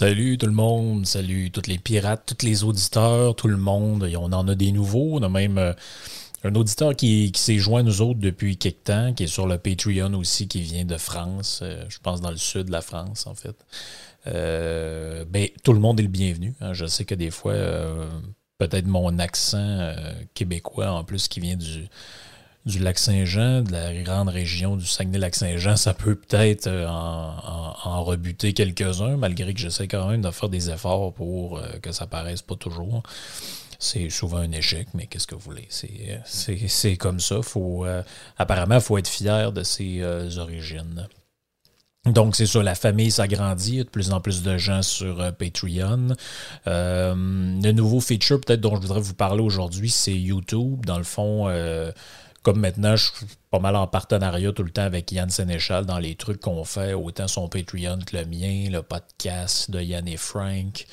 Salut tout le monde, salut tous les pirates, tous les auditeurs, tout le monde. Et on en a des nouveaux. On a même euh, un auditeur qui, s'est joint à nous autres depuis quelque temps, qui est sur le Patreon aussi, qui vient de France, euh, je pense dans le sud de la France en fait. Euh, ben, tout le monde est le bienvenu. hein. Je sais que des fois, peut-être mon accent québécois en plus qui vient du, du lac Saint-Jean, de la grande région du Saguenay-Lac-Saint-Jean, ça peut peut-être euh, en, rebuter quelques-uns, malgré que j'essaie quand même de faire des efforts pour euh, que ça paraisse pas toujours. C'est souvent un échec, mais qu'est-ce que vous voulez? C'est, euh, comme ça. Faut, apparemment, il faut être fier de ses origines. Donc, c'est ça, la famille s'agrandit. Il y a de plus en plus de gens sur Patreon. Le nouveau feature, peut-être, dont je voudrais vous parler aujourd'hui, c'est YouTube. Dans le fond, comme maintenant, je suis pas mal en partenariat tout le temps avec Yann Sénéchal dans les trucs qu'on fait, autant son Patreon que le mien, le podcast de Yann et Frank.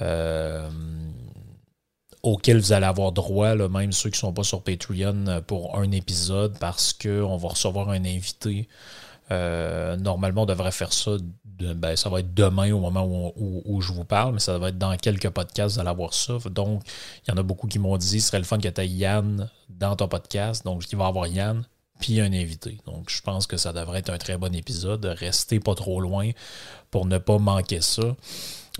Euh, auquel vous allez avoir droit, même ceux qui ne sont pas sur Patreon, euh, pour un épisode, parce qu'on va recevoir un invité. Euh, normalement, on devrait faire ça. ben, ça va être demain au moment où, je vous parle, mais ça va être dans quelques podcasts, vous allez avoir ça. Donc, il y en a beaucoup qui m'ont dit ce serait le fun que tu aies Yann dans ton podcast. Donc, il va avoir Yann, puis un invité. Donc, je pense que ça devrait être un très bon épisode. Restez pas trop loin pour ne pas manquer ça.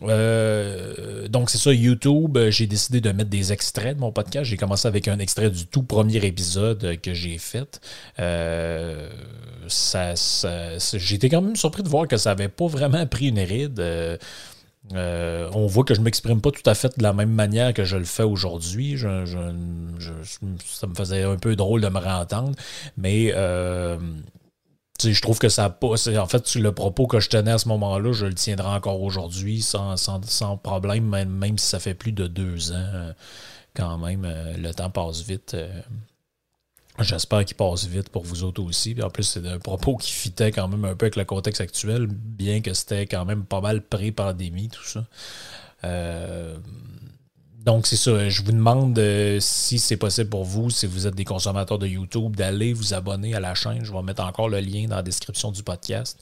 Euh, donc, c'est ça, YouTube. euh, J'ai décidé de mettre des extraits de mon podcast. J'ai commencé avec un extrait du tout premier épisode que j'ai fait. Euh, ça, été quand même surpris de voir que ça n'avait pas vraiment pris une ride. Euh, on voit que je ne m'exprime pas tout à fait de la même manière que je le fais aujourd'hui. Ça me faisait un peu drôle de me réentendre. Mais euh, je trouve que ça a pas. c'est- En fait, le propos que je tenais à ce moment-là, je le tiendrai encore aujourd'hui sans, problème, même, même si ça fait plus de deux ans. euh, Quand même, le temps passe vite. J'espère qu'il passe vite pour vous autres aussi. En plus, c'est un propos qui fitait quand même un peu avec le contexte actuel, bien que c'était quand même pas mal pré-pandémie, tout ça. Euh, donc, c'est ça. Je vous demande euh, si c'est possible pour vous, si vous êtes des consommateurs de YouTube, d'aller vous abonner à la chaîne. Je vais mettre encore le lien dans la description du podcast.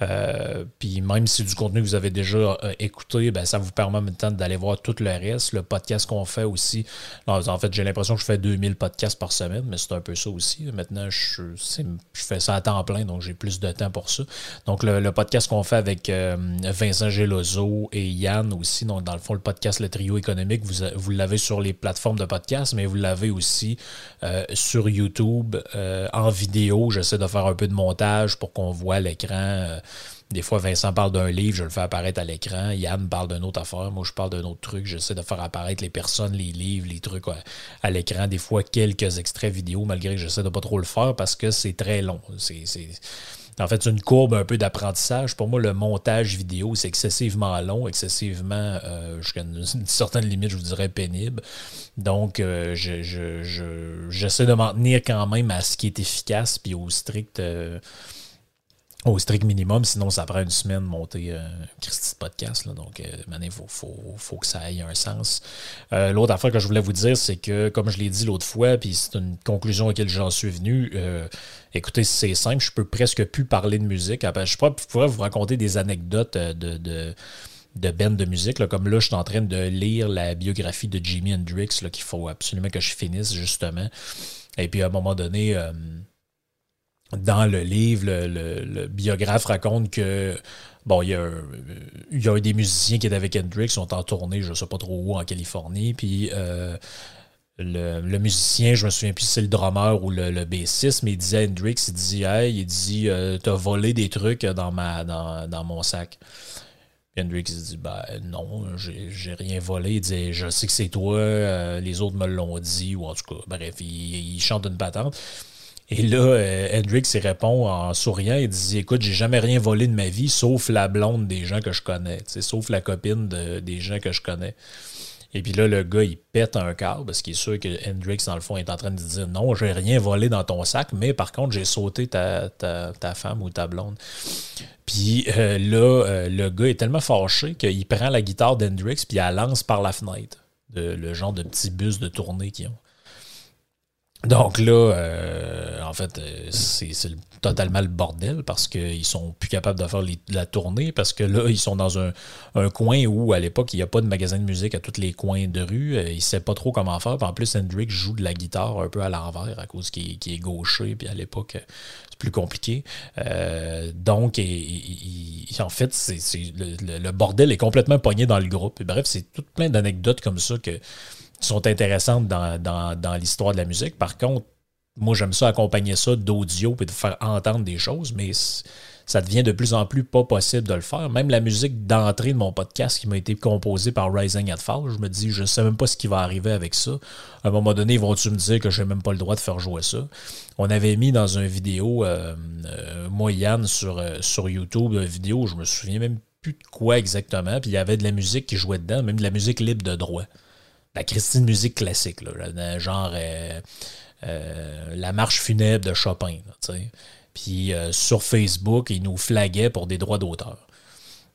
Euh, puis même si du contenu que vous avez déjà euh, écouté, ben, ça vous permet maintenant d'aller voir tout le reste. Le podcast qu'on fait aussi. En fait, j'ai l'impression que je fais 2000 podcasts par semaine, mais c'est un peu ça aussi. Maintenant, je, je fais ça à temps plein, donc j'ai plus de temps pour ça. Donc, le, podcast qu'on fait avec Vincent Gelozo et Yann aussi, donc dans le fond, le podcast Le Trio économique, vous, vous l'avez sur les plateformes de podcast, mais vous l'avez aussi euh, sur YouTube euh, en vidéo. J'essaie de faire un peu de montage pour qu'on voit l'écran. euh, des fois, Vincent parle d'un livre, je le fais apparaître à l'écran. Yann parle d'une autre affaire, moi je parle d'un autre truc. J'essaie de faire apparaître les personnes, les livres, les trucs à, l'écran. Des fois, quelques extraits vidéo, malgré que j'essaie de pas trop le faire parce que c'est très long. C'est- En fait, une courbe un peu d'apprentissage. Pour moi, le montage vidéo, c'est excessivement long, excessivement, euh, jusqu'à une, une certaine limite, je vous dirais, pénible. Donc, euh, je, je- j'essaie de m'en tenir quand même à ce qui est efficace, puis au strict, euh, au strict minimum. Sinon, ça prend une semaine de monter euh, un Christy podcast. là. donc, il faut, faut, faut que ça ait un sens. Euh, L'autre affaire que je voulais vous dire, c'est que, comme je l'ai dit l'autre fois, puis c'est une conclusion à laquelle j'en suis venu, euh, écoutez, c'est simple, je peux presque plus parler de musique. Après, Je pourrais, vous raconter des anecdotes euh, de, de, de de musique. Comme là, je suis en train de lire la biographie de Jimi Hendrix, qu'il faut absolument que je finisse, justement. Et puis, à un moment donné, euh, dans le livre, le, biographe raconte que bon, il y, a, il y a des musiciens qui étaient avec Hendrix, sont en tournée, je ne sais pas trop où, en Californie, puis euh, le, musicien, je me souviens plus si c'est le drummer ou le, bassiste, mais il disait à Hendrix, il dit Hey, il dit euh, T'as volé des trucs dans, ma, dans, mon sac. Hendrix il dit Ben non, j'ai rien volé. Il dit Je sais que c'est toi, euh, les autres me l'ont dit, ou en tout cas, bref, il, chante une patente. Et là, euh, Hendrix il répond en souriant, il dit Écoute, j'ai jamais rien volé de ma vie, sauf la blonde des gens que je connais, sauf la copine des gens que je connais. Et puis là, le gars, il pète un câble parce qu'il est sûr que Hendrix, dans le fond, est en train de dire Non, j'ai rien volé dans ton sac, mais par contre, j'ai sauté ta, femme ou ta blonde. Puis euh, là, euh, le gars est tellement fâché qu'il prend la guitare d'Hendrix puis il la lance par la fenêtre. le genre de petit bus de tournée qu'ils ont. Donc là, euh, en fait, euh, c'est totalement le bordel parce qu'ils sont plus capables de faire la tournée parce que là, ils sont dans un, coin où, à l'époque, il n'y a pas de magasin de musique à tous les coins de rue. Euh, ils ne savent pas trop comment faire. en plus, Hendrix joue de la guitare un peu à l'envers à cause qu'il est gaucher. Puis à l'époque, c'est plus compliqué. donc, en fait, c'est le, le, bordel est complètement pogné dans le groupe. bref, c'est tout plein d'anecdotes comme ça que sont intéressantes dans, l'histoire de la musique. Par contre, moi, j'aime ça accompagner ça d'audio et de faire entendre des choses, mais ça devient de plus en plus pas possible de le faire. Même la musique d'entrée de mon podcast qui m'a été composée par Rising at Fall, je me dis, je ne sais même pas ce qui va arriver avec ça. À un moment donné, vont-tu me dire que je n'ai même pas le droit de faire jouer ça? On avait mis dans une vidéo, euh, euh, moi Yann, sur, euh, YouTube, une vidéo, je me souviens même plus de quoi exactement, puis il y avait de la musique qui jouait dedans, même de la musique libre de droit la Christine musique classique, genre euh, euh, la marche funèbre de Chopin. Puis euh, sur Facebook, ils nous flaguaient pour des droits d'auteur.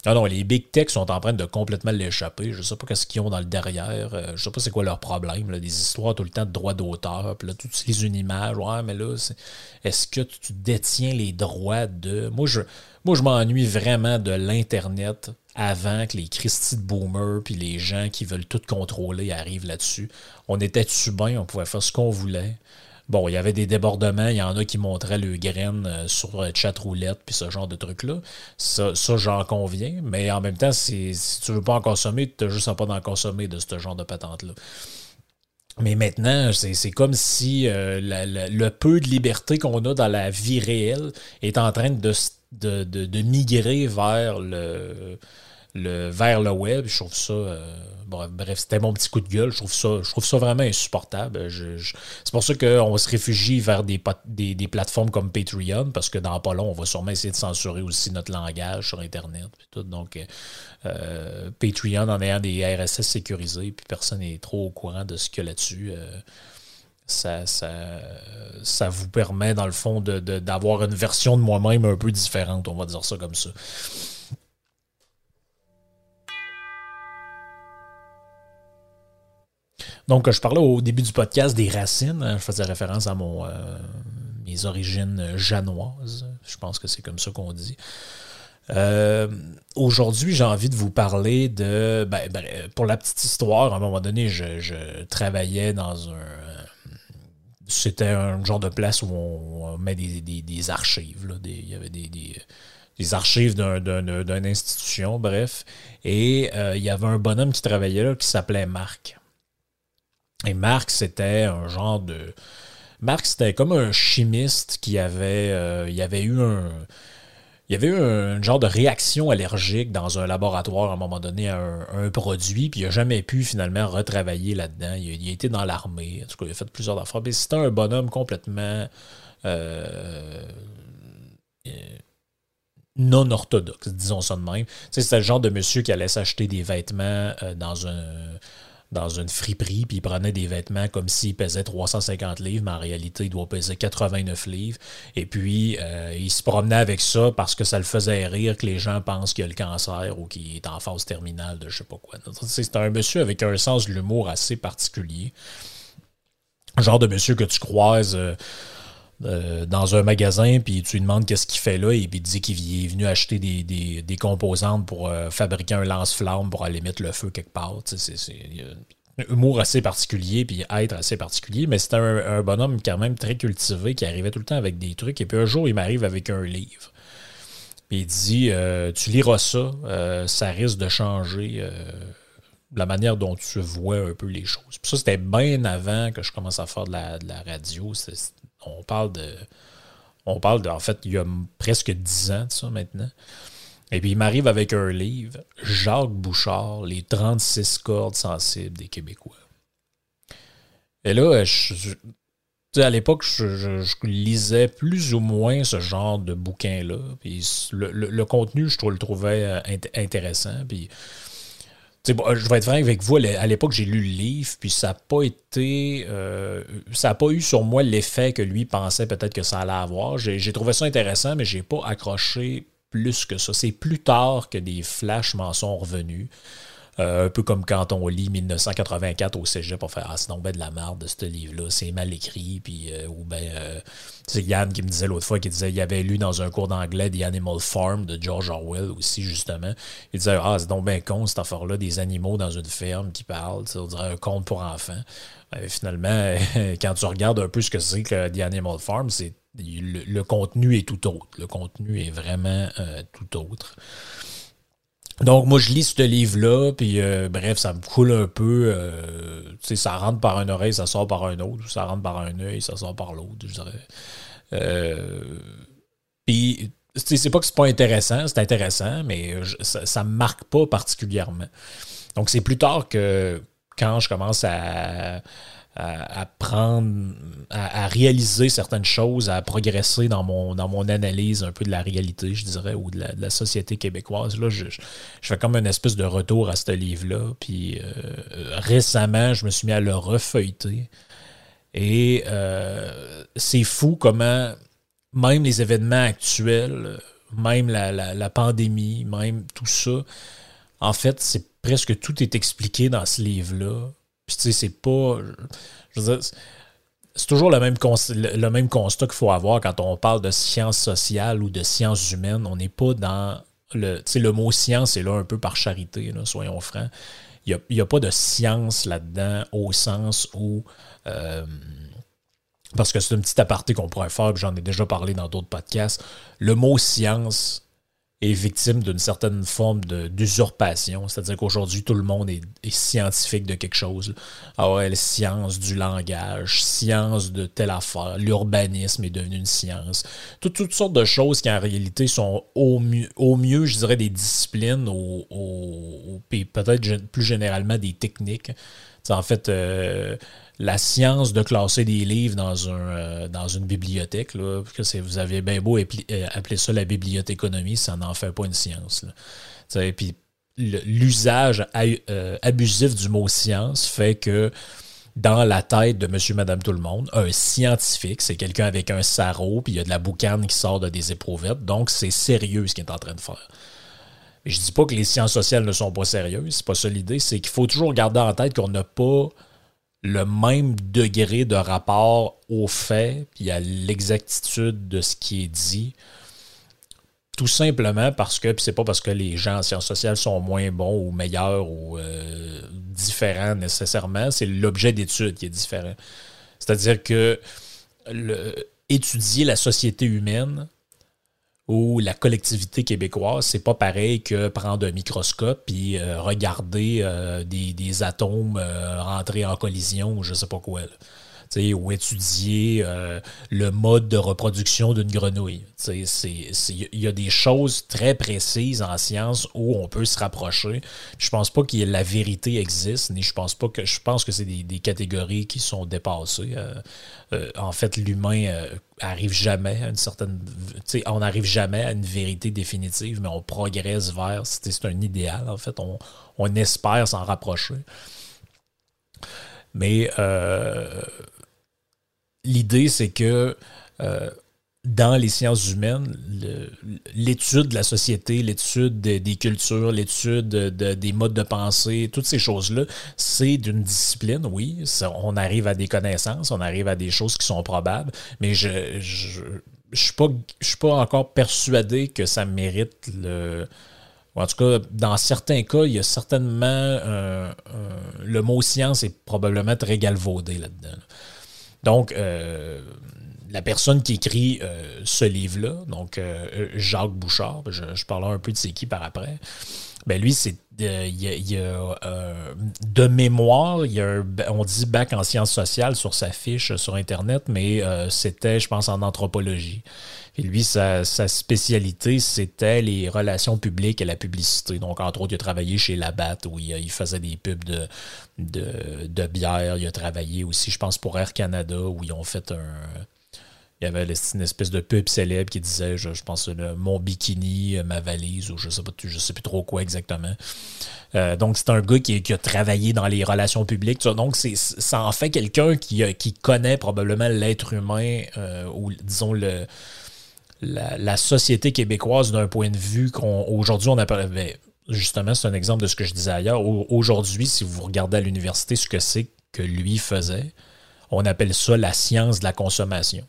Ah non, les big techs sont en train de complètement l'échapper. Je ne sais pas ce qu'ils ont dans le derrière. je ne sais pas c'est quoi leur problème. Des histoires tout le temps de droits d'auteur. Puis là, tu utilises une image. Ouais, mais là, est-ce que tu détiens les droits de. Moi, je, moi, je m'ennuie vraiment de l'Internet avant que les Christy de Boomer puis les gens qui veulent tout contrôler arrivent là-dessus. On était bien, on pouvait faire ce qu'on voulait. Bon, il y avait des débordements, il y en a qui montraient le graine euh, sur chat roulette puis ce genre de trucs-là. Ça, j'en conviens, mais en même temps, si, tu veux pas en consommer, tu n'as juste pas d'en consommer de ce genre de patente-là. Mais maintenant, c'est comme si euh, le peu de liberté qu'on a dans la vie réelle est en train de, de, de migrer vers le, le, vers le web. Je trouve ça. Euh, bref, c'était mon petit coup de gueule. Je trouve ça, je trouve ça vraiment insupportable. c'est pour ça qu'on se réfugie vers des, des, plateformes comme Patreon, parce que dans pas long, on va sûrement essayer de censurer aussi notre langage sur Internet. Donc, euh, Patreon, en ayant des RSS sécurisés, puis personne n'est trop au courant de ce qu'il y a là-dessus. Euh, ça, ça, ça, vous permet, dans le fond, d'avoir de, une version de moi-même un peu différente, on va dire ça comme ça. Donc, je parlais au début du podcast des racines. Je faisais référence à mon, euh, mes origines janoises. Je pense que c'est comme ça qu'on dit. Euh, aujourd'hui, j'ai envie de vous parler de. Ben, ben, pour la petite histoire, à un moment donné, je, travaillais dans un. C'était un genre de place où on, met des, archives. il y avait des, archives d'une institution, bref. Et euh, il y avait un bonhomme qui travaillait là qui s'appelait Marc. Et Marc, c'était un genre de. Marc, c'était comme un chimiste qui avait. Euh, il avait eu un. Il y avait eu un, genre de réaction allergique dans un laboratoire à un moment donné à un, produit, puis il n'a jamais pu finalement retravailler là-dedans. Il, a été dans l'armée. En tout cas, il a fait plusieurs affaires. Mais c'était un bonhomme complètement euh, non orthodoxe, disons ça de même. c'était le genre de monsieur qui allait s'acheter des vêtements euh, dans un dans une friperie, puis il prenait des vêtements comme s'il pesait 350 livres, mais en réalité, il doit peser 89 livres. Et puis, euh, il se promenait avec ça parce que ça le faisait rire que les gens pensent qu'il a le cancer ou qu'il est en phase terminale de je sais pas quoi. C'est un monsieur avec un sens de l'humour assez particulier. Genre de monsieur que tu croises. Euh, dans un magasin, puis tu lui demandes qu'est-ce qu'il fait là, et puis il dit qu'il est venu acheter des, des, composantes pour fabriquer un lance-flamme pour aller mettre le feu quelque part. C'est un humour assez particulier, puis être assez particulier, mais c'était un, bonhomme quand même très cultivé qui arrivait tout le temps avec des trucs. Et puis un jour, il m'arrive avec un livre. Puis il dit Tu liras ça, ça risque de changer la manière dont tu vois un peu les choses. Puis ça, c'était bien avant que je commence à faire de la, radio. On parle de. On. En fait, il y a presque dix ans de ça maintenant. Et puis il m'arrive avec un livre, Jacques Bouchard, Les 36 cordes sensibles des Québécois. Et là, à l'époque, je, lisais plus ou moins ce genre de bouquin-là. Puis le, contenu, je le trouvais euh, intéressant. Puis je vais être franc avec vous, à l'époque, j'ai lu le livre, puis ça n'a pas été. Euh, ça n'a pas eu sur moi l'effet que lui pensait peut-être que ça allait avoir. J'ai trouvé ça intéressant, mais j'ai pas accroché plus que ça. C'est plus tard que des flashs m'en sont revenus. Euh, un peu comme quand on lit 1984 au cégep pour faire Ah, c'est ben de la merde de ce livre-là, c'est mal écrit. Puis, euh, ou ben, euh, c'est Yann qui me disait l'autre fois, qui disait il avait lu dans un cours d'anglais The Animal Farm de George Orwell aussi, justement. Il disait Ah, c'est donc bien con cette affaire-là, des animaux dans une ferme qui parlent. On dirait un conte pour enfants. Ben, finalement, quand tu regardes un peu ce que c'est que The Animal Farm, c'est le, contenu est tout autre. Le contenu est vraiment tout autre. Donc, moi, je lis ce livre-là, puis euh, bref, ça me coule un peu. Euh, ça rentre par une oreille, ça sort par un autre, ça rentre par un œil, ça sort par l'autre, je dirais. Euh, puis, c'est pas que c'est pas intéressant, c'est intéressant, mais ça, ça me marque pas particulièrement. Donc, c'est plus tard que quand je commence à à, prendre, à, réaliser certaines choses, à progresser dans mon, analyse un peu de la réalité, je dirais, ou de la, société québécoise. Là, je, fais comme une espèce de retour à ce livre-là. Puis euh, récemment, je me suis mis à le refeuilleter. Et euh, c'est fou comment même les événements actuels, même la, la pandémie, même tout ça, en fait, c'est presque tout est expliqué dans ce livre-là puis tu sais, c'est pas. Je veux dire, c'est toujours le même, le même constat qu'il faut avoir quand on parle de sciences sociales ou de sciences humaines. On n'est pas dans le. Tu sais, le mot science est là un peu par charité, soyons francs. Il n'y a, pas de science là-dedans au sens où. Euh, parce que c'est un petit aparté qu'on pourrait faire, j'en ai déjà parlé dans d'autres podcasts. Le mot science est victime d'une certaine forme d'usurpation. C'est-à-dire qu'aujourd'hui, tout le monde est, scientifique de quelque chose. Ah ouais, science du langage, science de telle affaire, l'urbanisme est devenu une science. toutes sortes de choses qui en réalité sont au mieux, au mieux je dirais, des disciplines, ou peut-être plus généralement des techniques. en fait, euh, la science de classer des livres dans, un, euh, dans une bibliothèque. Là, que vous avez bien beau euh, appeler ça la bibliothéconomie, ça n'en fait pas une science. Puis l'usage euh, abusif du mot science fait que dans la tête de monsieur, madame, tout le monde, un scientifique, c'est quelqu'un avec un sarrau, puis il y a de la boucane qui sort de des éprouvettes, donc c'est sérieux ce qu'il est en train de faire. Je dis pas que les sciences sociales ne sont pas sérieuses, c'est pas ça l'idée, c'est qu'il faut toujours garder en tête qu'on n'a pas le même degré de rapport au fait et à l'exactitude de ce qui est dit. Tout simplement parce que, puis c'est pas parce que les gens en sciences sociales sont moins bons ou meilleurs ou euh, différents nécessairement, c'est l'objet d'étude qui est différent. C'est-à-dire que étudier la société humaine, ou la collectivité québécoise, c'est pas pareil que prendre un microscope et euh, regarder euh, des, atomes euh, rentrer en collision ou je sais pas quoi ou étudier euh, le mode de reproduction d'une grenouille. Il y a des choses très précises en science où on peut se rapprocher. Je pense pas que la vérité existe, ni je pense pas que je pense que c'est des, catégories qui sont dépassées. Euh, euh, en fait, l'humain arrive jamais à une certaine. On n'arrive jamais à une vérité définitive, mais on progresse vers. C'est un idéal, en fait. On, on espère s'en rapprocher. Mais l'idée, c'est que euh, dans les sciences humaines, l'étude de la société, l'étude des cultures, l'étude des modes de pensée, toutes ces choses-là, c'est d'une discipline, oui. on arrive à des connaissances, on arrive à des choses qui sont probables, mais je je, suis pas je suis pas encore persuadé que ça mérite le en tout cas, dans certains cas, il y a certainement le mot science est probablement très galvaudé là-dedans. Donc, euh, la personne qui écrit euh, ce livre-là, donc euh, Jacques Bouchard, je, parlerai un peu de c'est qui par après. Ben lui, c'est il y a, de mémoire, il a on dit bac en sciences sociales sur sa fiche sur Internet, mais c'était, je pense, en anthropologie. Et lui, sa, spécialité, c'était les relations publiques et la publicité. Donc, entre autres, il a travaillé chez Labatt où il, faisait des pubs de, bière. Il a travaillé aussi, je pense, pour Air Canada où ils ont fait un. Il y avait une espèce de pub célèbre qui disait, je, pense, mon bikini, ma valise, ou je sais pas, je sais plus trop quoi exactement. Euh, donc, c'est un gars qui, a travaillé dans les relations publiques. Donc, ça en fait quelqu'un qui, qui connaît probablement l'être humain, euh, ou disons le, la, société québécoise d'un point de vue qu'aujourd'hui on, appelle. Ben, justement, c'est un exemple de ce que je disais ailleurs. Aujourd'hui, si vous regardez à l'université ce que c'est que lui faisait, on appelle ça la science de la consommation.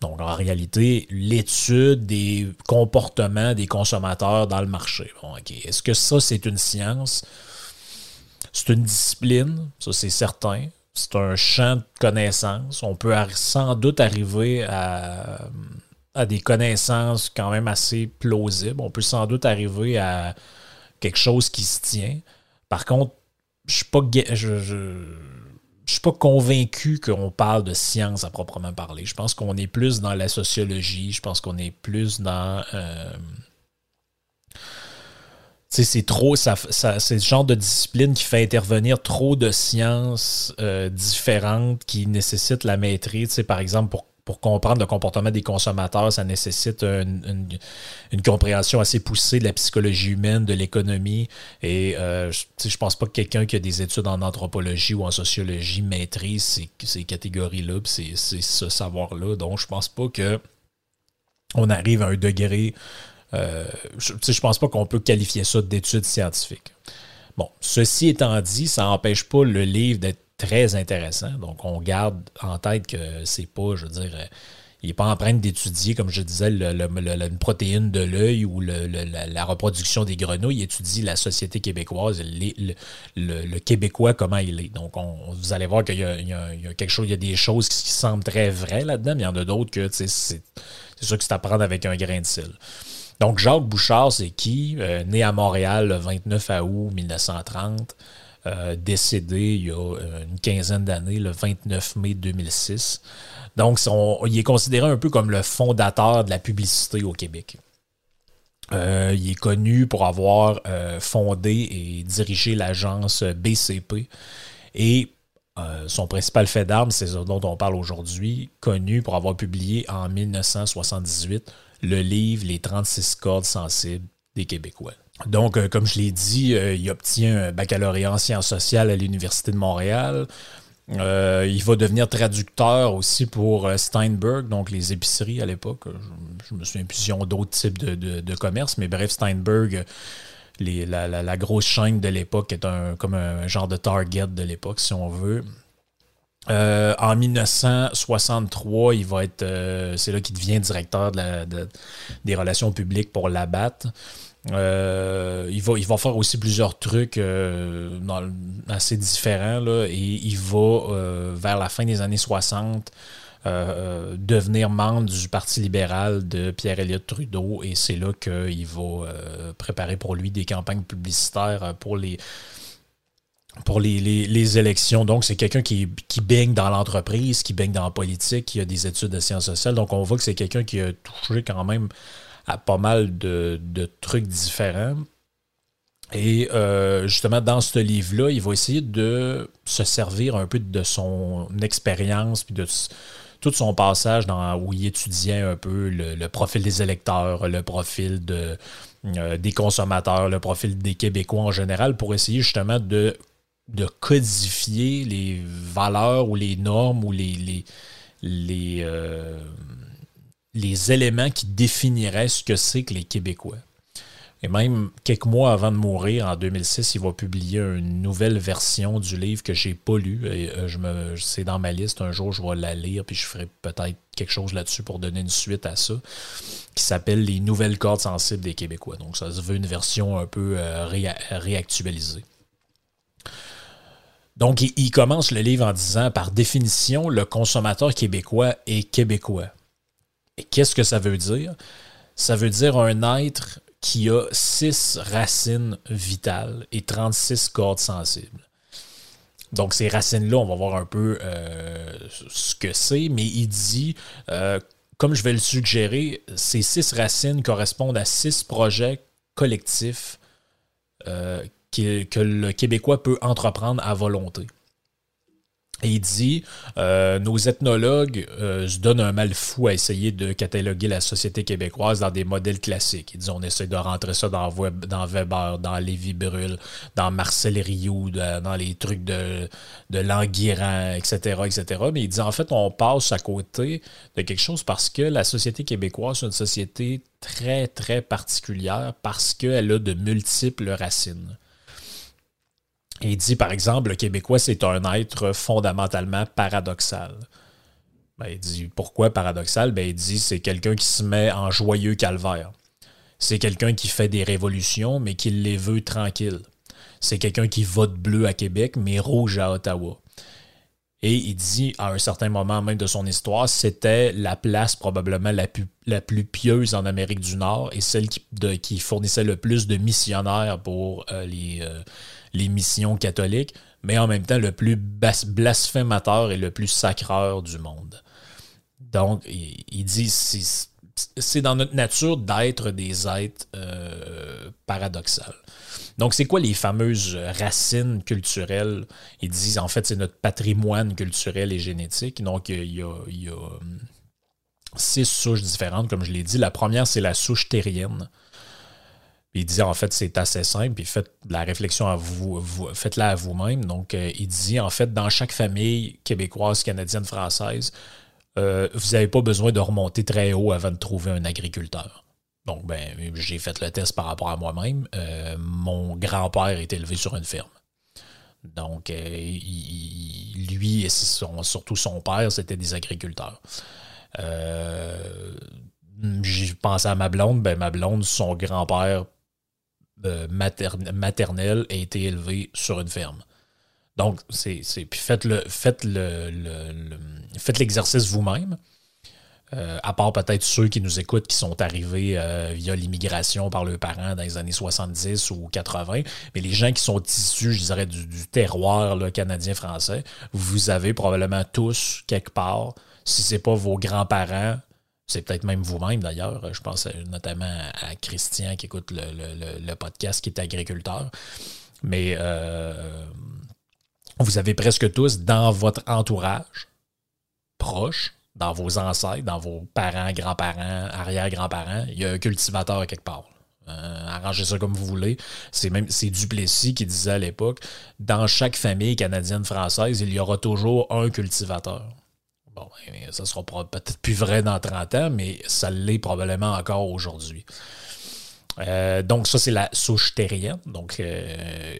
Donc, en réalité, l'étude des comportements des consommateurs dans le marché. Est-ce que ça, c'est une science? C'est une discipline, ça c'est certain. C'est un champ de connaissances. On peut sans doute arriver à, à des connaissances quand même assez plausibles. On peut sans doute arriver à quelque chose qui se tient. Par contre, je suis pas je, suis pas convaincu qu'on parle de science à proprement parler. Je pense qu'on est plus dans la sociologie. Je pense qu'on est plus dans euh, c'est trop, ça, c'est le genre de discipline qui fait intervenir trop de sciences euh, différentes qui nécessitent la maîtrise. par exemple, pour pour comprendre le comportement des consommateurs, ça nécessite une, compréhension assez poussée de la psychologie humaine, de l'économie. Et euh, je ne pense pas que quelqu'un qui a des études en anthropologie ou en sociologie maîtrise ces, catégories-là, c'est ce savoir-là. Donc, je pense pas que on arrive à un degré. Euh, je ne pense pas qu'on peut qualifier ça d'études scientifiques. Bon, ceci étant dit, ça n'empêche pas le livre d'être très intéressant. Donc, on garde en tête que c'est pas, je veux dire, euh, il n'est pas en train d'étudier, comme je disais, le, une protéine de l'œil ou la, reproduction des grenouilles. Il étudie la société québécoise, le, Québécois, comment il est. Donc, on, vous allez voir qu'il y, a quelque chose, il y a des choses qui, semblent très vraies là-dedans, mais il y en a d'autres que c'est sûr que c'est à prendre avec un grain de sel. Donc, Jacques Bouchard, c'est qui? Euh, né à Montréal le 29 août 1930. Euh, décédé il y a euh, une quinzaine d'années, le 29 mai 2006. Donc, il est considéré un peu comme le fondateur de la publicité au Québec. Euh, il est connu pour avoir fondé et dirigé l'agence BCP. Et son principal fait d'armes, c'est ce dont on parle aujourd'hui, connu pour avoir publié en 1978 le livre Les 36 cordes sensibles des Québécois. Donc, euh, comme je l'ai dit, euh, il obtient un baccalauréat en sciences sociales à l'Université de Montréal. Euh, il va devenir traducteur aussi pour Steinberg, donc les épiceries à l'époque. Je, me souviens plus ont d'autres types de, de, commerces, mais bref, Steinberg, la, grosse chaîne de l'époque est un, comme un genre de Target de l'époque, si on veut. en 1963, il va être, c'est là qu'il devient directeur des relations publiques pour Labatt. Euh, il, va, il va faire aussi plusieurs trucs euh, assez différents là, et il va, euh, vers la fin des années 60, devenir membre du Parti libéral de pierre Elliott Trudeau et c'est là qu'il va préparer pour lui des campagnes publicitaires pour les, pour les, les, élections. Donc, c'est quelqu'un qui, qui, baigne dans l'entreprise, qui baigne dans la politique, qui a des études de sciences sociales. Donc, on voit que c'est quelqu'un qui a touché quand même à pas mal de, trucs différents. Et euh, justement, dans ce livre-là, il va essayer de se servir un peu de son expérience, puis de tout son passage dans, où il étudiait un peu le, profil des électeurs, le profil euh, des consommateurs, le profil des Québécois en général, pour essayer justement de, codifier les valeurs ou les normes ou les, euh, les éléments qui définiraient ce que c'est que les Québécois. Et même quelques mois avant de mourir, en 2006, il va publier une nouvelle version du livre que j'ai pas lu. Euh, c'est dans ma liste. Un jour, je vais la lire, puis je ferai peut-être quelque chose là-dessus pour donner une suite à ça, qui s'appelle Les nouvelles cordes sensibles des Québécois. Donc, ça se veut une version un peu euh, réactualisée. Donc, il, commence le livre en disant, par définition, le consommateur québécois est québécois. Et qu'est-ce que ça veut dire? Ça veut dire un être qui a six racines vitales et 36 cordes sensibles. Donc, ces racines-là, on va voir un peu euh, ce que c'est, mais il dit, euh, comme je vais le suggérer, ces six racines correspondent à six projets collectifs euh, que le Québécois peut entreprendre à volonté. Et il dit euh, Nos ethnologues euh, se donnent un mal fou à essayer de cataloguer la société québécoise dans des modèles classiques. Il dit On essaie de rentrer ça dans, Weber, dans Lévi Brûle, dans Marcel Rioux, dans les trucs de, de etc., etc. Mais il dit En fait, on passe à côté de quelque chose parce que la société québécoise est une société très, très particulière parce qu'elle a de multiples racines il dit, par exemple, le Québécois, c'est un être fondamentalement paradoxal. Ben, il dit, pourquoi paradoxal? Ben, il dit, c'est quelqu'un qui se met en joyeux calvaire. C'est quelqu'un qui fait des révolutions, mais qui les veut tranquilles. C'est quelqu'un qui vote bleu à Québec, mais rouge à Ottawa. Et il dit, à un certain moment même de son histoire, c'était la place probablement la plus, pieuse en Amérique du Nord et celle qui, qui fournissait le plus de missionnaires pour euh, les, euh, les missions catholiques, mais en même temps le plus blasphémateur et le plus sacreur du monde. Donc, il, dit, c'est dans notre nature d'être des êtres euh, paradoxales. Donc, c'est quoi les fameuses racines culturelles? Ils disent, en fait, c'est notre patrimoine culturel et génétique. Donc, il y a, il y a hum, six souches différentes, comme je l'ai dit. La première, c'est la souche terrienne il dit en fait c'est assez simple, puis faites la réflexion à vous, faites-la à vous-même. Donc euh, il dit en fait dans chaque famille québécoise, canadienne, française, euh, vous n'avez pas besoin de remonter très haut avant de trouver un agriculteur. Donc ben j'ai fait le test par rapport à moi-même. Euh, mon grand-père est élevé sur une ferme. Donc lui et surtout son père c'était des agriculteurs. j'ai pensé à ma blonde, ben ma blonde, son grand-père maternelle a été élevée sur une ferme. Donc, c'est. Faites le, faites le, faites l'exercice vous-même. Euh, à part peut-être ceux qui nous écoutent qui sont arrivés euh, via l'immigration par leurs parents dans les années 70 ou 80, mais les gens qui sont issus, je dirais, du, terroir canadien-français, vous avez probablement tous, quelque part, si ce n'est pas vos grands-parents, c'est peut-être même vous-même d'ailleurs. Je pense notamment à Christian qui écoute le, podcast, qui est agriculteur. Mais euh, vous avez presque tous dans votre entourage proche, dans vos ancêtres, dans vos parents, grands-parents, arrière-grands-parents, il y a un cultivateur quelque part. Euh, arrangez ça comme vous voulez. C'est même c'est Duplessis qui disait à l'époque, dans chaque famille canadienne française, il y aura toujours un cultivateur. Bon, ben, ça sera peut-être plus vrai dans 30 ans, mais ça l'est probablement encore aujourd'hui. Euh, donc, ça, c'est la souche terrienne. Donc, euh,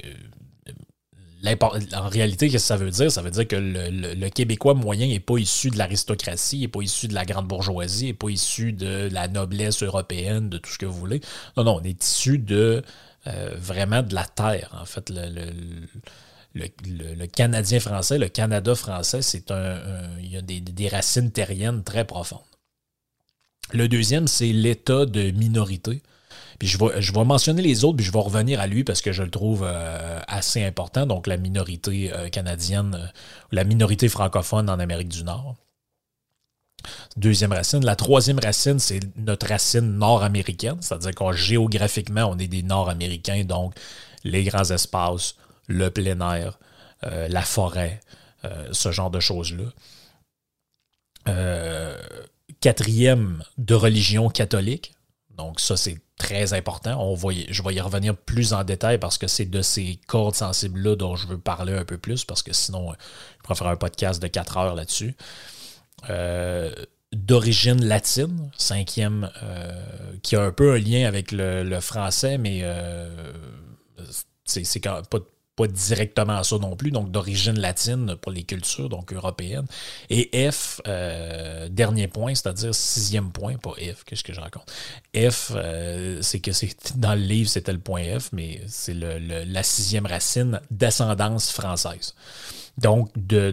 en réalité, qu'est-ce que ça veut dire? Ça veut dire que le, Québécois moyen n'est pas issu de l'aristocratie, n'est pas issu de la grande bourgeoisie, n'est pas issu de la noblesse européenne, de tout ce que vous voulez. Non, non, on est issu de euh, vraiment de la terre. En fait, le, Canadien français, le Canada français, c'est un, il y a des, racines terriennes très profondes. Le deuxième, c'est l'état de minorité. Puis je vais, je vais mentionner les autres, puis je vais revenir à lui parce que je le trouve euh, assez important. Donc la minorité euh, canadienne, euh, la minorité francophone en Amérique du Nord. Deuxième racine. La troisième racine, c'est notre racine nord-américaine, c'est-à-dire qu'on géographiquement, on est des nord-américains, donc les grands espaces, le plein air, euh, la forêt, euh, ce genre de choses-là. Euh, quatrième, de religion catholique. Donc ça, c'est très important. Je vais y revenir plus en détail parce que c'est de ces cordes sensibles-là dont je veux parler un peu plus parce que sinon, je faire un podcast de 4 heures là-dessus. d'origine latine, cinquième, qui a un peu un lien avec le, français, mais c'est pas, pas directement ça non plus, donc d'origine latine pour les cultures, donc européennes. Et F, euh, dernier point, c'est-à-dire sixième point, pas F, qu'est-ce que je raconte? F, c'est que c'est dans le livre, c'était le point F, mais c'est la sixième racine, d'ascendance française. Donc, de,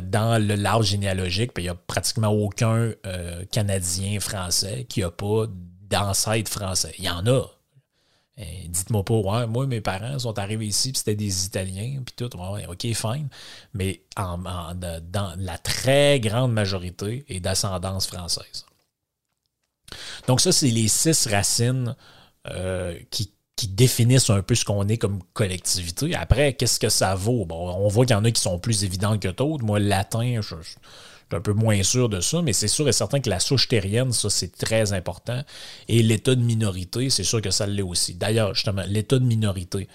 dans le large généalogique, ben, il n'y a pratiquement aucun euh, Canadien français qui n'a pas d'ancêtre français. Il y en a. Eh, dites-moi pas, moi, mes parents sont arrivés ici, puis c'était des Italiens, puis tout. Ouais, OK, fine. Mais dans la très grande majorité est d'ascendance française. Donc, ça, c'est les six racines euh, qui qui définissent un peu ce qu'on est comme collectivité. Après, qu'est-ce que ça vaut? Bon, on voit qu'il y en a qui sont plus évidents que d'autres. Moi, le latin, je, un peu moins sûr de ça, mais c'est sûr et certain que la souche terrienne, ça, c'est très important. Et l'état de minorité, c'est sûr que ça l'est aussi. D'ailleurs, justement, l'état de minorité,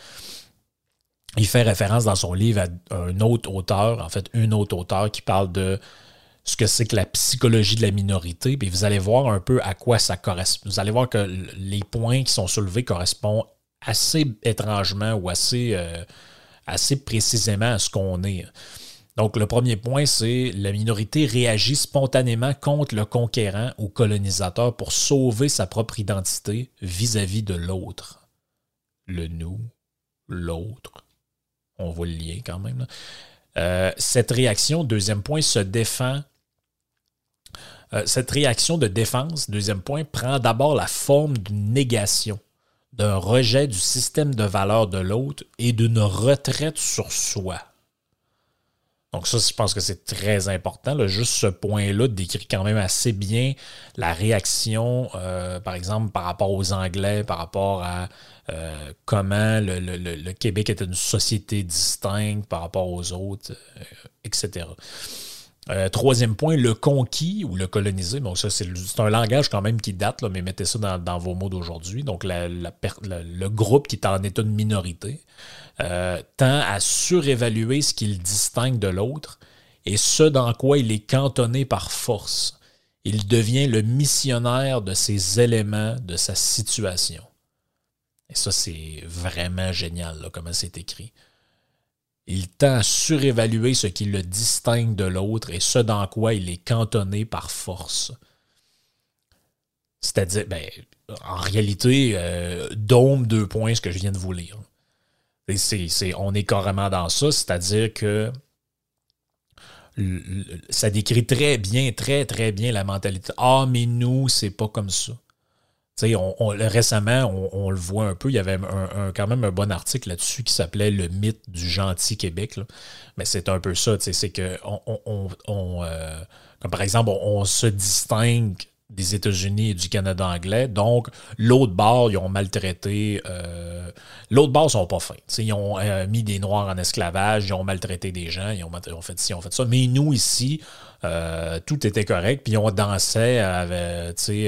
il fait référence dans son livre à un autre auteur, en fait, une autre auteur qui parle de ce que c'est que la psychologie de la minorité, puis vous allez voir un peu à quoi ça correspond. Vous allez voir que les points qui sont soulevés correspondent assez étrangement ou assez, euh, assez précisément à ce qu'on est. Donc, le premier point, c'est la minorité réagit spontanément contre le conquérant ou colonisateur pour sauver sa propre identité vis-à-vis de l'autre. Le nous, l'autre. On voit le lien quand même. Euh, cette réaction, deuxième point, se défend euh, cette réaction de défense, deuxième point, prend d'abord la forme d'une négation, d'un rejet du système de valeurs de l'autre et d'une retraite sur soi. Donc ça, je pense que c'est très important. Juste ce point-là décrit quand même assez bien la réaction, euh, par exemple, par rapport aux Anglais, par rapport à euh, comment le, Québec est une société distincte par rapport aux autres, etc. Euh, troisième point, le conquis ou le colonisé. Donc, ça, c'est un langage quand même qui date, mais mettez ça dans, vos mots d'aujourd'hui. Donc, le groupe qui est en état de minorité euh, tend à surévaluer ce qu'il distingue de l'autre et ce dans quoi il est cantonné par force. Il devient le missionnaire de ses éléments, de sa situation. Et ça, c'est vraiment génial, là, comment c'est écrit. Il tend à surévaluer ce qui le distingue de l'autre et ce dans quoi il est cantonné par force. C'est-à-dire, ben, en réalité, euh, deux points ce que je viens de vous lire. On est carrément dans ça, c'est-à-dire que ça décrit très bien, très, très bien la mentalité. Ah, mais nous, c'est pas comme ça. On, récemment, on, le voit un peu, il y avait quand même un bon article là-dessus qui s'appelait Le mythe du gentil Québec. Mais c'est un peu ça, c'est que on, euh, par exemple, on, se distingue des États-Unis et du Canada anglais. Donc, l'autre bord, ils ont maltraité. Euh, l'autre bord, ils sont pas fins. ils ont euh, mis des Noirs en esclavage, ils ont maltraité des gens, ils ont, fait ci, ils ont fait ça. Mais nous, ici, euh, tout était correct. Puis on dansait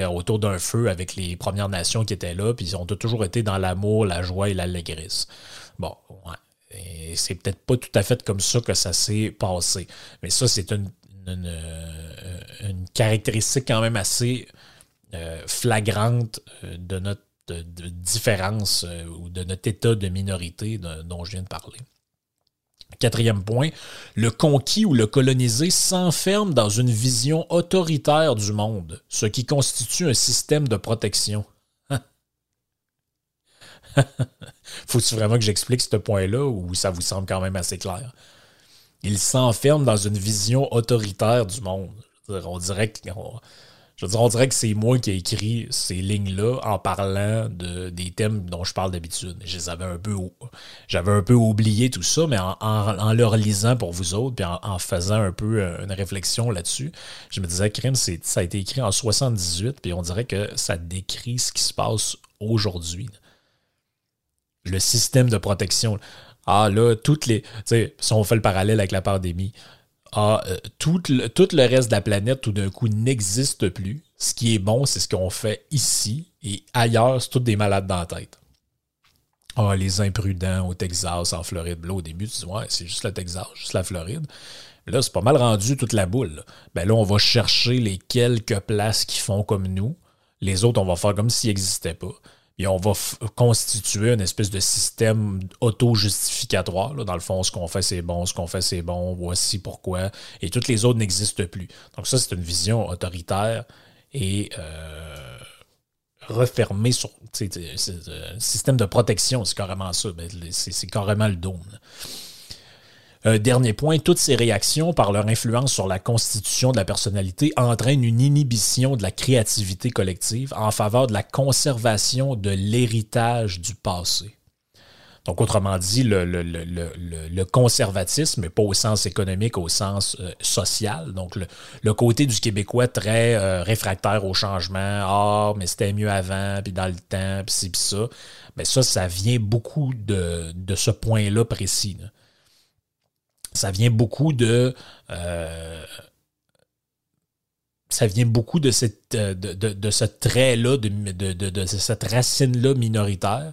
autour d'un feu avec les Premières Nations qui étaient là. Puis ils ont toujours été dans l'amour, la joie et l'allégresse. Bon, ouais. Et c'est peut-être pas tout à fait comme ça que ça s'est passé. Mais ça, c'est une une, caractéristique quand même assez euh, flagrante euh, de notre différence ou de notre état de minorité dont je viens de parler. Quatrième point, le conquis ou le colonisé s'enferme dans une vision autoritaire du monde, ce qui constitue un système de protection. Faut-il vraiment que j'explique ce point-là ou ça vous semble quand même assez clair? il s'enferme dans une vision autoritaire du monde. On dirait que. je veux dire, que c'est moi qui ai écrit ces lignes-là en parlant de, des thèmes dont je parle d'habitude. J'avais un peu, oublié tout ça, mais en, en, le relisant pour vous autres, puis en, faisant un peu euh, une réflexion là-dessus, je me disais, Crime, ça a été écrit en 78, puis on dirait que ça décrit ce qui se passe aujourd'hui. Le système de protection. Ah là, toutes les. Si on fait le parallèle avec la pandémie, ah, tout, le, reste de la planète, tout d'un coup, n'existe plus. Ce qui est bon, c'est ce qu'on fait ici. Et ailleurs, c'est toutes des malades dans la tête. Ah, les imprudents au Texas, en Floride. Là, au début, tu dis, ouais, c'est juste le Texas, juste la Floride. Là, c'est pas mal rendu toute la boule. Ben là, on va chercher les quelques places qui font comme nous. Les autres, on va faire comme s'ils n'existaient pas. Et on va constituer une espèce de système auto-justificatoire. Dans le fond, ce qu'on fait, c'est bon, ce qu'on fait, c'est bon, voici pourquoi. Et toutes les autres n'existent plus. Donc ça, c'est une vision autoritaire et euh, refermée sur un système de protection. C'est carrément ça. Ben, c'est carrément le dôme. Euh, dernier point, toutes ces réactions, par leur influence sur la constitution de la personnalité, entraînent une inhibition de la créativité collective en faveur de la conservation de l'héritage du passé. Donc, autrement dit, le, conservatisme, mais pas au sens économique, au sens euh, social. Donc, le, côté du Québécois très euh, réfractaire au changement. Ah, mais c'était mieux avant, puis dans le temps, puis ci, puis ça. Mais ça, ça vient beaucoup de, ce point-là précis ça vient beaucoup de. Euh, ça vient beaucoup de, cette, euh, de, ce trait-là, de, de, cette racine-là minoritaire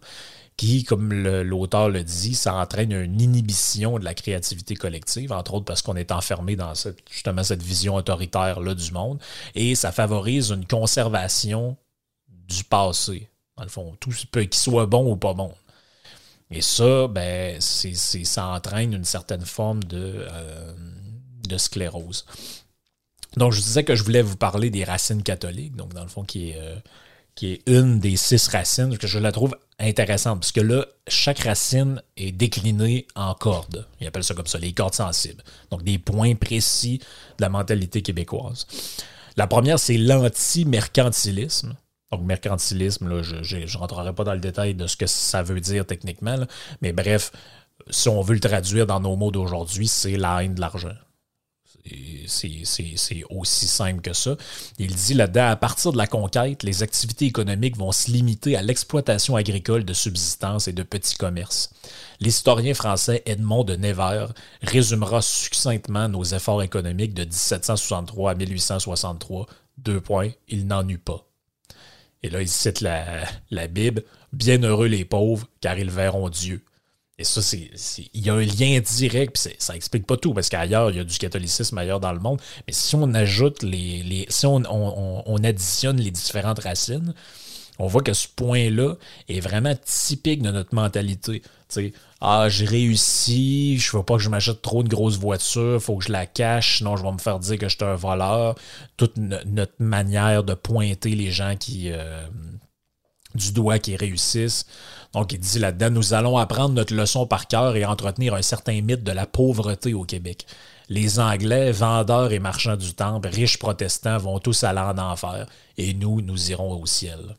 qui, comme l'auteur le, dit, ça entraîne une inhibition de la créativité collective, entre autres parce qu'on est enfermé dans cette, justement cette vision autoritaire-là du monde, et ça favorise une conservation du passé, dans le fond, tout qu'il soit bon ou pas bon. Et ça, ben, ça entraîne une certaine forme de, euh, de sclérose. Donc, je disais que je voulais vous parler des racines catholiques, donc dans le fond, qui est, euh, qui est une des six racines, que je la trouve intéressante, parce que là, chaque racine est déclinée en cordes. Ils appellent ça comme ça, les cordes sensibles. Donc, des points précis de la mentalité québécoise. La première, c'est l'anti-mercantilisme. Donc, mercantilisme, je ne rentrerai pas dans le détail de ce que ça veut dire techniquement, mais bref, si on veut le traduire dans nos mots d'aujourd'hui, c'est la haine de l'argent. C'est aussi simple que ça. Il dit là-dedans, à partir de la conquête, les activités économiques vont se limiter à l'exploitation agricole de subsistance et de petits commerces. L'historien français Edmond de Nevers résumera succinctement nos efforts économiques de 1763 à 1863. Deux points, il n'en eut pas. Et là, il cite la, Bible. Bienheureux les pauvres, car ils verront Dieu. Et ça, il y a un lien direct, puis ça explique pas tout, parce qu'ailleurs, il y a du catholicisme ailleurs dans le monde. Mais si on ajoute les. si on, on, on, additionne les différentes racines, on voit que ce point-là est vraiment typique de notre mentalité. Sais, ah, j'ai réussi, je veux pas que je m'achète trop de grosses voitures, faut que je la cache, sinon je vais me faire dire que je suis un voleur. Toute notre manière de pointer les gens qui euh, du doigt qui réussissent. Donc, il dit là-dedans, nous allons apprendre notre leçon par cœur et entretenir un certain mythe de la pauvreté au Québec. Les Anglais, vendeurs et marchands du temple, riches protestants, vont tous aller en enfer, et nous, nous irons au ciel.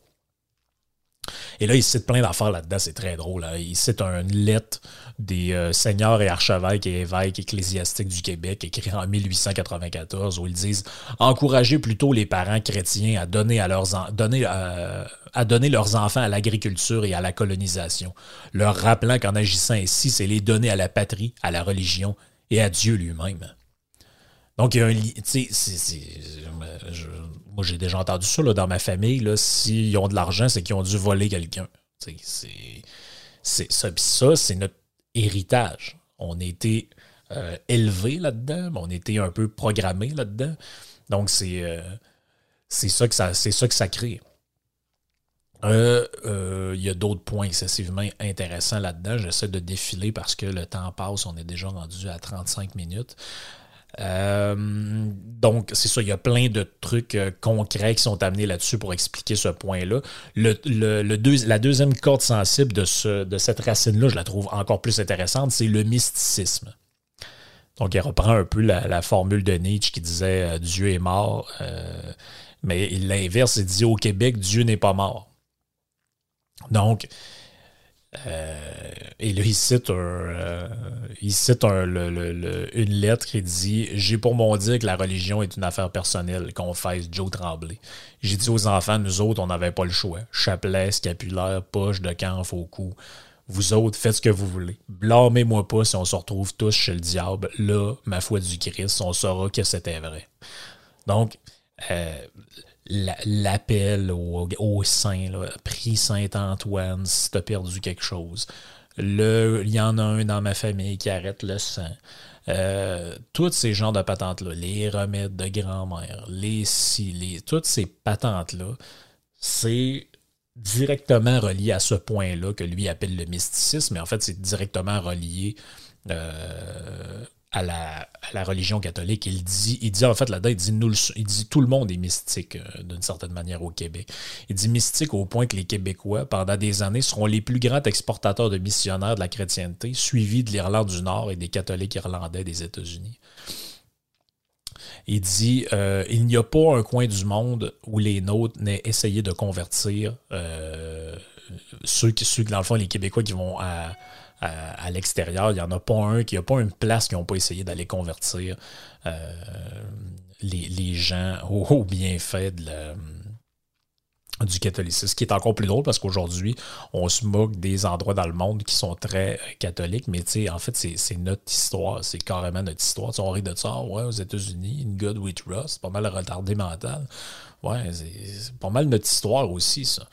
Et là, il cite plein d'affaires là-dedans, c'est très drôle. Hein. Il cite une lettre des euh, seigneurs et archevêques et évêques ecclésiastiques du Québec, écrite en 1894, où ils disent Encouragez plutôt les parents chrétiens à donner, à leurs, donner, euh, à donner leurs enfants à l'agriculture et à la colonisation, leur rappelant qu'en agissant ainsi, c'est les donner à la patrie, à la religion et à Dieu lui-même. Donc, il y a un moi j'ai déjà entendu ça dans ma famille, s'ils ont de l'argent, c'est qu'ils ont dû voler quelqu'un. C'est ça, c'est notre héritage. On a été euh, élevé là-dedans, on a été un peu programmé là-dedans. Donc, c'est euh, ça, que ça, ça que ça crée. Euh, il y a d'autres points excessivement intéressants là-dedans. J'essaie de défiler parce que le temps passe. On est déjà rendu à 35 minutes. Euh, donc, c'est ça, il y a plein de trucs euh, concrets qui sont amenés là-dessus pour expliquer ce point-là. La deuxième corde sensible de cette racine-là, je la trouve encore plus intéressante, c'est le mysticisme. Donc, il reprend un peu la, formule de Nietzsche qui disait euh, Dieu est mort, mais l'inverse, il dit au Québec, Dieu n'est pas mort. Donc, euh, et là, il cite, euh, il cite une lettre qui dit J'ai pour mon dire que la religion est une affaire personnelle, confesse Joe Tremblay. J'ai dit aux enfants, nous autres, on n'avait pas le choix. Chapelet, scapulaire, poche de camp, faux cou. Vous autres, faites ce que vous voulez. Blâmez-moi pas si on se retrouve tous chez le diable. Là, ma foi du Christ, on saura que c'était vrai. Donc, euh, l'appel au, saint, prie Saint-Antoine si t'as perdu quelque chose. Il y en a un dans ma famille qui arrête le sang. euh, tous ces genres de patentes-là, les remèdes de grand-mère, les si, toutes ces patentes-là, c'est directement relié à ce point-là que lui appelle le mysticisme, mais en fait, c'est directement relié euh, à, la, religion catholique. Il dit, il dit en fait là-dedans, il dit, nous, il dit tout le monde est mystique euh, d'une certaine manière au Québec. Il dit mystique au point que les Québécois, pendant des années, seront les plus grands exportateurs de missionnaires de la chrétienté, suivis de l'Irlande du Nord et des catholiques irlandais des États-Unis. Il dit euh, il n'y a pas un coin du monde où les nôtres n'aient essayé de convertir euh, ceux, qui, ceux, dans le fond, les Québécois qui vont à, à, l'extérieur. Il n'y en a pas un, qui a pas une place qui n'ont pas essayé d'aller convertir euh, les, gens au, bienfait du catholicisme. Ce qui est encore plus drôle parce qu'aujourd'hui, on se moque des endroits dans le monde qui sont très catholiques, mais en fait, c'est notre histoire. C'est carrément notre histoire. on rit de ça, ah ouais, aux États-Unis, une good with Rust, pas mal retardé mental. Ouais, c'est pas mal notre histoire aussi, ça.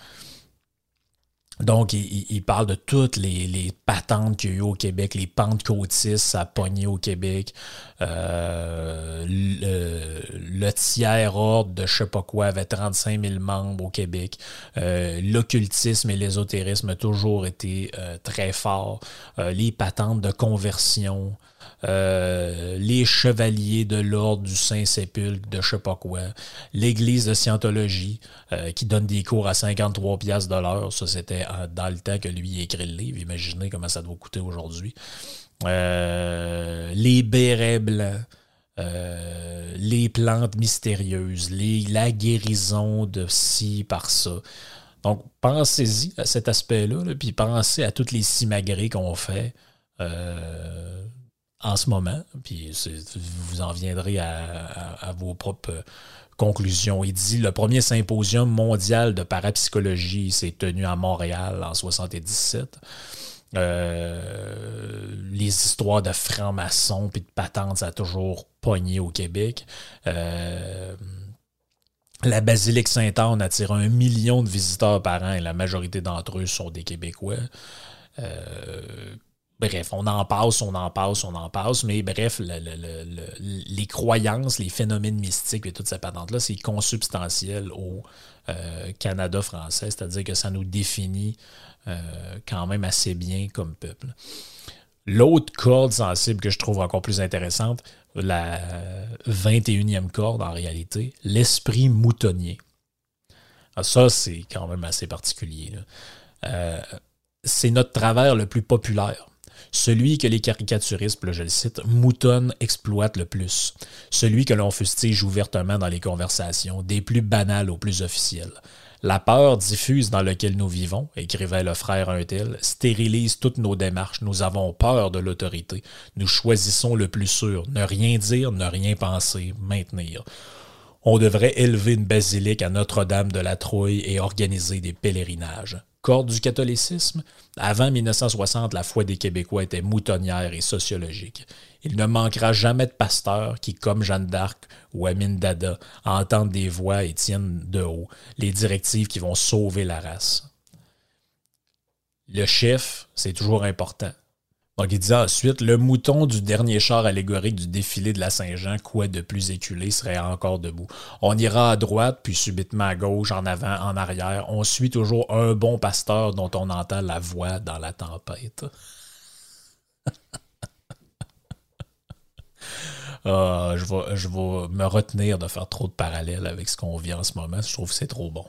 Donc, il, parle de toutes les, patentes qu'il y a eu au Québec, les pentecôtistes à pogner au Québec, euh, le, tiers ordre de je sais pas quoi avait 35 000 membres au Québec. Euh, l'occultisme et l'ésotérisme ont toujours été euh, très forts. les patentes de conversion. Euh, les chevaliers de l'ordre du Saint-Sépulcre, de je sais pas quoi, l'église de Scientologie, euh, qui donne des cours à 53 pièces de l'heure. Ça, c'était euh, dans le temps que lui écrit le livre. Imaginez comment ça doit coûter aujourd'hui. les bérets blancs. les plantes mystérieuses, la guérison de ci par ça. Donc, pensez-y à cet aspect-là, puis pensez à toutes les simagrées qu'on fait en ce moment, puis vous en viendrez à, vos propres conclusions. Il dit le premier symposium mondial de parapsychologie s'est tenu à Montréal en 77. Euh, les histoires de francs-maçons puis de patentes, ça a toujours pogné au Québec. Euh, la basilique Saint-Anne attire un million de visiteurs par an et la majorité d'entre eux sont des Québécois. Euh, Bref, on en passe, on en passe, on en passe, mais bref, les croyances, les phénomènes mystiques et toute cette patente-là, c'est consubstantiel au euh, Canada français, c'est-à-dire que ça nous définit euh, quand même assez bien comme peuple. L'autre corde sensible que je trouve encore plus intéressante, la 21e corde en réalité, l'esprit moutonnier. Ah, ça, c'est quand même assez particulier. Euh, c'est notre travers le plus populaire. Celui que les caricaturistes, je le cite, moutonnent exploitent le plus. Celui que l'on fustige ouvertement dans les conversations, des plus banales aux plus officielles. La peur diffuse dans laquelle nous vivons, écrivait le frère un tel, stérilise toutes nos démarches. Nous avons peur de l'autorité. Nous choisissons le plus sûr, ne rien dire, ne rien penser, maintenir. On devrait élever une basilique à Notre-Dame de la Trouille et organiser des pèlerinages du catholicisme, avant 1960, la foi des Québécois était moutonnière et sociologique. Il ne manquera jamais de pasteurs qui, comme Jeanne d'Arc ou Amin Dada, entendent des voix et tiennent de haut les directives qui vont sauver la race. Le chef, c'est toujours important. Donc, il disait ensuite Le mouton du dernier char allégorique du défilé de la Saint-Jean, quoi de plus éculé, serait encore debout. On ira à droite, puis subitement à gauche, en avant, en arrière. On suit toujours un bon pasteur dont on entend la voix dans la tempête. Ah, je, vais, je vais me retenir de faire trop de parallèles avec ce qu'on vit en ce moment. Je trouve que c'est trop bon.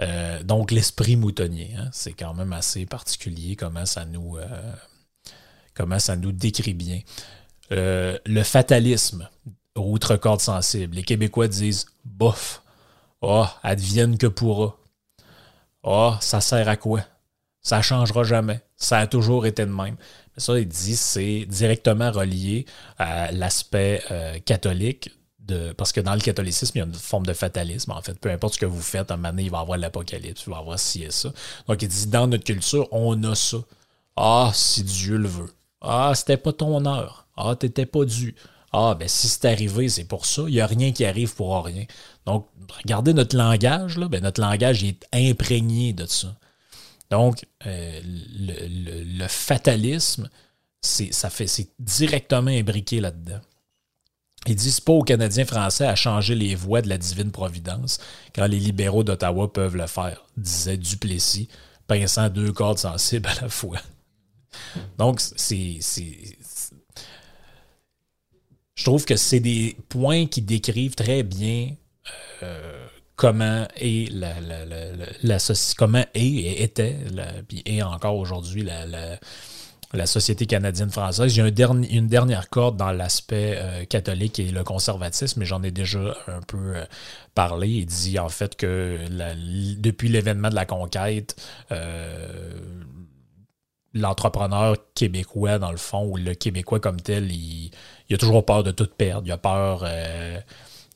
Euh, donc, l'esprit moutonnier, hein, c'est quand même assez particulier comment ça nous. Euh, comment ça nous décrit bien. Euh, le fatalisme, outre corde sensible. Les Québécois disent bof, oh, advienne que pourra. Oh, ça sert à quoi? Ça changera jamais. Ça a toujours été de même. Mais ça, il dit, c'est directement relié à l'aspect euh, catholique de, parce que dans le catholicisme, il y a une forme de fatalisme. En fait, peu importe ce que vous faites, à un moment donné, il va y avoir l'apocalypse, il va y avoir ci et ça. Donc, il dit, dans notre culture, on a ça. Ah, si Dieu le veut. Ah, c'était pas ton heure. Ah, t'étais pas dû. Ah, ben si c'est arrivé, c'est pour ça. Il n'y a rien qui arrive pour rien. Donc, regardez notre langage, là, ben, notre langage est imprégné de ça. Donc, euh, le, fatalisme, c'est, fait, c'est directement imbriqué là-dedans. Il dit c'est pas aux Canadiens français à changer les voies de la divine providence quand les libéraux d'Ottawa peuvent le faire, disait Duplessis, pinçant deux cordes sensibles à la fois. Donc, c'est. Je trouve que c'est des points qui décrivent très bien euh, comment est la, comment et était, puis est encore aujourd'hui la, société canadienne-française. Il y a une dernière corde dans l'aspect euh, catholique et le conservatisme, mais j'en ai déjà un peu euh, parlé. Il dit en fait que depuis l'événement de la conquête, l'entrepreneur québécois, dans le fond, ou le Québécois comme tel, il, a toujours peur de tout perdre. Il a peur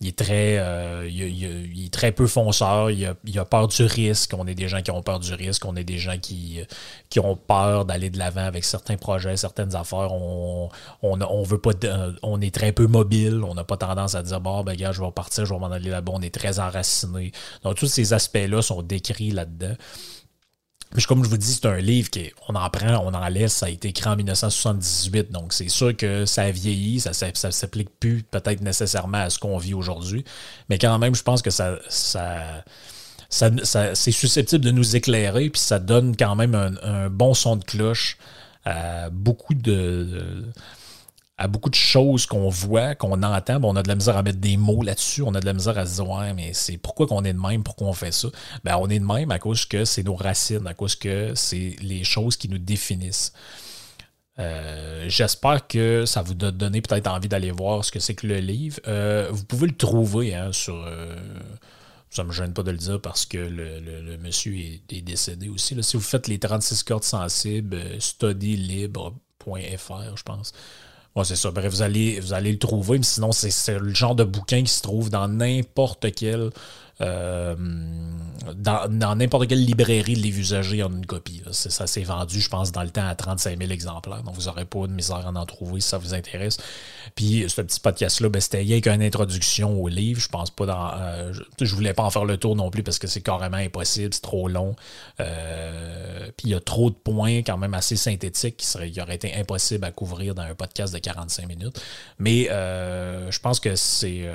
il est très, euh, il, est très peu fonceur, il a, peur du risque. On est des gens qui ont peur du risque, on est des gens qui, ont peur d'aller de l'avant avec certains projets, certaines affaires. On, on est très peu mobile, on n'a pas tendance à dire bon, ben gars, je vais partir, je vais m'en aller là-bas. On est très enraciné. Donc tous ces aspects-là sont décrits là-dedans. Mais comme je vous dis, c'est un livre qu'on en prend, on en laisse. Ça a été écrit en 1978. Donc, c'est sûr que ça a vieilli. Ça ne s'applique plus peut-être nécessairement à ce qu'on vit aujourd'hui. Mais quand même, je pense que ça, ça, ça, c'est susceptible de nous éclairer. Puis ça donne quand même un, bon son de cloche à beaucoup de à beaucoup de choses qu'on voit, qu'on entend. on a de la misère à mettre des mots là-dessus. On a de la misère à se dire, ouais, mais c'est pourquoi qu'on est de même, pourquoi on fait ça? Ben, on est de même à cause que c'est nos racines, à cause que c'est les choses qui nous définissent. Euh, j'espère que ça vous a donné peut-être envie d'aller voir ce que c'est que le livre. Euh, vous pouvez le trouver hein, sur. Euh, ça ne me gêne pas de le dire parce que le, monsieur est, décédé aussi. Si vous faites les 36 cordes sensibles, studylibre.fr, je pense c'est ça. Bref, vous allez, vous allez le trouver, mais sinon, c'est le genre de bouquin qui se trouve dans n'importe quel euh, dans n'importe quelle librairie livres usagés en une copie. Ça s'est vendu, je pense, dans le temps à 35 000 exemplaires. Donc, vous n'aurez pas de misère à en trouver si ça vous intéresse. Puis, ce petit podcast-là, ben, c'était rien qu'une introduction au livre. Je pense pas dans. Euh, je, voulais pas en faire le tour non plus parce que c'est carrément impossible, c'est trop long. Euh, puis, il y a trop de points quand même assez synthétiques qui, seraient, qui auraient été impossibles à couvrir dans un podcast de 45 minutes. Mais je pense que c'est.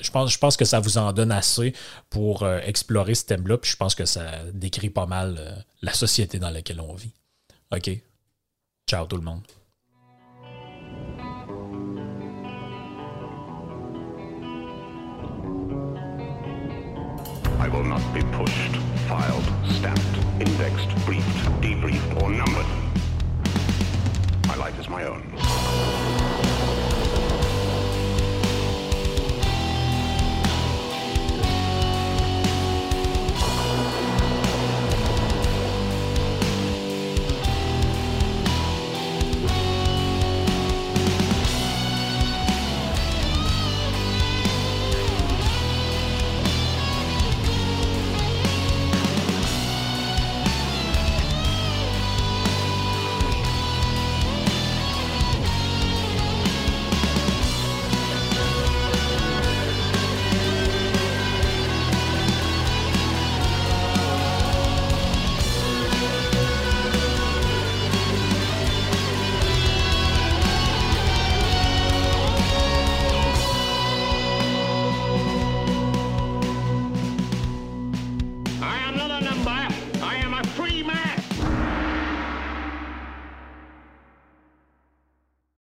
je, pense, je pense que ça vous en donne assez pour euh, explorer ce thème-là. Puis je pense que ça décrit pas mal euh, la société dans laquelle on vit. OK? Ciao tout le monde. I will not be pushed, filed, stamped, indexed, briefed, debriefed, or numbered. My life is my own.